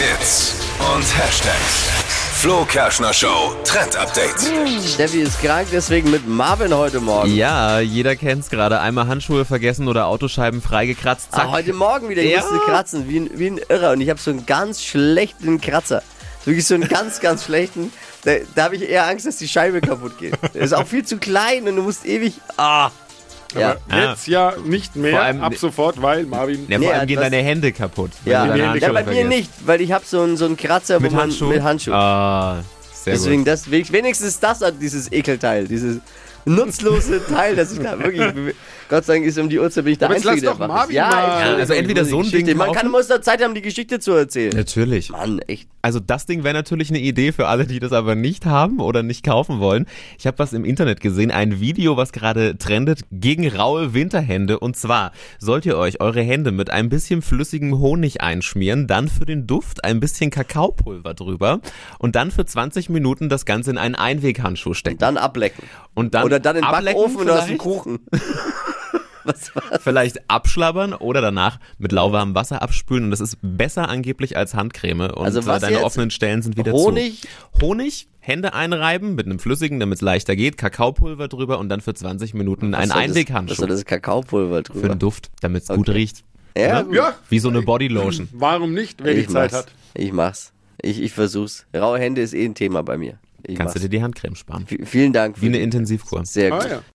Hits und Hashtags. Flo Kerschner Show Trend Update. Steffi ist krank, deswegen mit Marvin heute Morgen. Ja, jeder kennt's gerade. Einmal Handschuhe vergessen oder Autoscheiben freigekratzt. Zack. Ah, heute Morgen wieder, ich Ja. musste kratzen, wie ein, wie ein Irrer. Und ich habe so einen ganz schlechten Kratzer. Wirklich so einen ganz, ganz schlechten. Da, da habe ich eher Angst, dass die Scheibe kaputt geht. Der ist auch viel zu klein und du musst ewig. Ah! Ja. Aber jetzt ja nicht mehr Vor allem- ab sofort, weil Marvin. ja, vor Nee, allem gehen das- deine Hände kaputt. wenn Ja, du deine ja, Handschuhe bei mir vergisst. nicht, weil ich habe so einen, so einen Kratzer Mit wo man, Handschuh? mit Handschuh. Ah, sehr Deswegen, gut. das, wenigstens das hat dieses Ekelteil, dieses nutzlose Teil, das ich da wirklich. Gott sei Dank ist um die Uhrzeit bin ich der Aber jetzt Einzige, lass der doch wach ist. Marvin Ja, mal- Entschuldigung, Also entweder so ein Geschichte. Ding Man kann muss da Zeit haben, die Geschichte zu erzählen. Natürlich. Mann, echt. Also das Ding wäre natürlich eine Idee für alle, die das aber nicht haben oder nicht kaufen wollen. Ich habe was im Internet gesehen, ein Video, was gerade trendet gegen raue Winterhände. Und zwar sollt ihr euch eure Hände mit ein bisschen flüssigem Honig einschmieren, dann für den Duft ein bisschen Kakaopulver drüber und dann für 20 Minuten das Ganze in einen Einweghandschuh stecken. Dann ablecken. Und dann Oder dann in den Backofen und aus dem. Kuchen. Was war vielleicht abschlabbern oder danach mit lauwarmem Wasser abspülen und das ist besser angeblich als Handcreme und Also äh, was deine jetzt? offenen Stellen sind wieder Honig? zu. Honig, Hände einreiben mit einem flüssigen, damit es leichter geht, Kakaopulver drüber und dann für 20 Minuten ein Einweghandschuh Was soll das Kakaopulver drüber? für den Duft, damit es gut Okay. riecht. Ja, Ne? Ja, Wie so eine Bodylotion. warum nicht, wer die ich Zeit mach's. hat? Ich mach's. Ich, ich versuch's. Raue Hände ist eh ein Thema bei mir. Ich Kannst du mach's. dir die Handcreme sparen. V- Vielen Dank. Wie für eine Intensivkur. Sehr Ah, gut. ja.